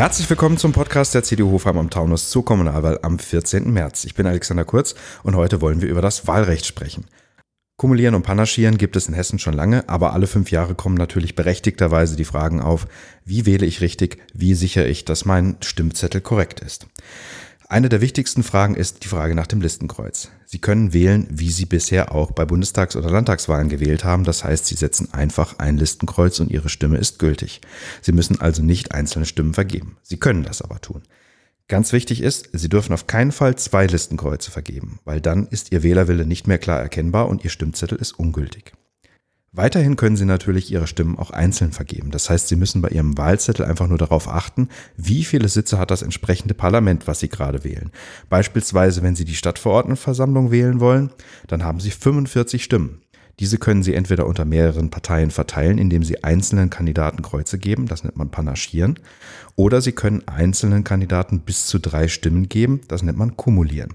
Herzlich willkommen zum Podcast der CDU Hofheim am Taunus zur Kommunalwahl am 14. März. Ich bin Alexander Kurz und heute wollen wir über das Wahlrecht sprechen. Kumulieren und Panaschieren gibt es in Hessen schon lange, aber alle fünf Jahre kommen natürlich berechtigterweise die Fragen auf, wie wähle ich richtig, wie sichere ich, dass mein Stimmzettel korrekt ist. Eine der wichtigsten Fragen ist die Frage nach dem Listenkreuz. Sie können wählen, wie Sie bisher auch bei Bundestags- oder Landtagswahlen gewählt haben. Das heißt, Sie setzen einfach ein Listenkreuz und Ihre Stimme ist gültig. Sie müssen also nicht einzelne Stimmen vergeben. Sie können das aber tun. Ganz wichtig ist, Sie dürfen auf keinen Fall zwei Listenkreuze vergeben, weil dann ist Ihr Wählerwille nicht mehr klar erkennbar und Ihr Stimmzettel ist ungültig. Weiterhin können Sie natürlich Ihre Stimmen auch einzeln vergeben. Das heißt, Sie müssen bei Ihrem Wahlzettel einfach nur darauf achten, wie viele Sitze hat das entsprechende Parlament, was Sie gerade wählen. Beispielsweise, wenn Sie die Stadtverordnetenversammlung wählen wollen, dann haben Sie 45 Stimmen. Diese können Sie entweder unter mehreren Parteien verteilen, indem Sie einzelnen Kandidaten Kreuze geben, das nennt man Panaschieren, oder Sie können einzelnen Kandidaten bis zu drei Stimmen geben, das nennt man Kumulieren.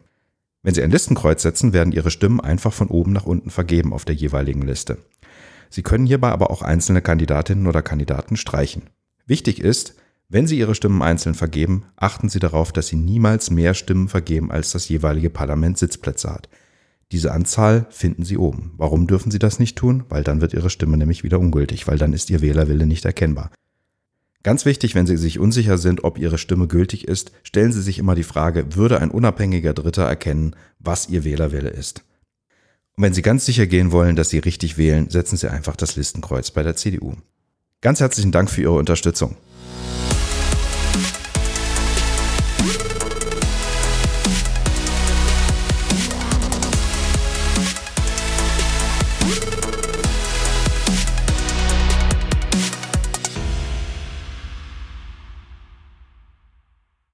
Wenn Sie ein Listenkreuz setzen, werden Ihre Stimmen einfach von oben nach unten vergeben auf der jeweiligen Liste. Sie können hierbei aber auch einzelne Kandidatinnen oder Kandidaten streichen. Wichtig ist, wenn Sie Ihre Stimmen einzeln vergeben, achten Sie darauf, dass Sie niemals mehr Stimmen vergeben, als das jeweilige Parlament Sitzplätze hat. Diese Anzahl finden Sie oben. Warum dürfen Sie das nicht tun? Weil dann wird Ihre Stimme nämlich wieder ungültig, weil dann ist Ihr Wählerwille nicht erkennbar. Ganz wichtig, wenn Sie sich unsicher sind, ob Ihre Stimme gültig ist, stellen Sie sich immer die Frage, würde ein unabhängiger Dritter erkennen, was Ihr Wählerwille ist? Und wenn Sie ganz sicher gehen wollen, dass Sie richtig wählen, setzen Sie einfach das Listenkreuz bei der CDU. Ganz herzlichen Dank für Ihre Unterstützung.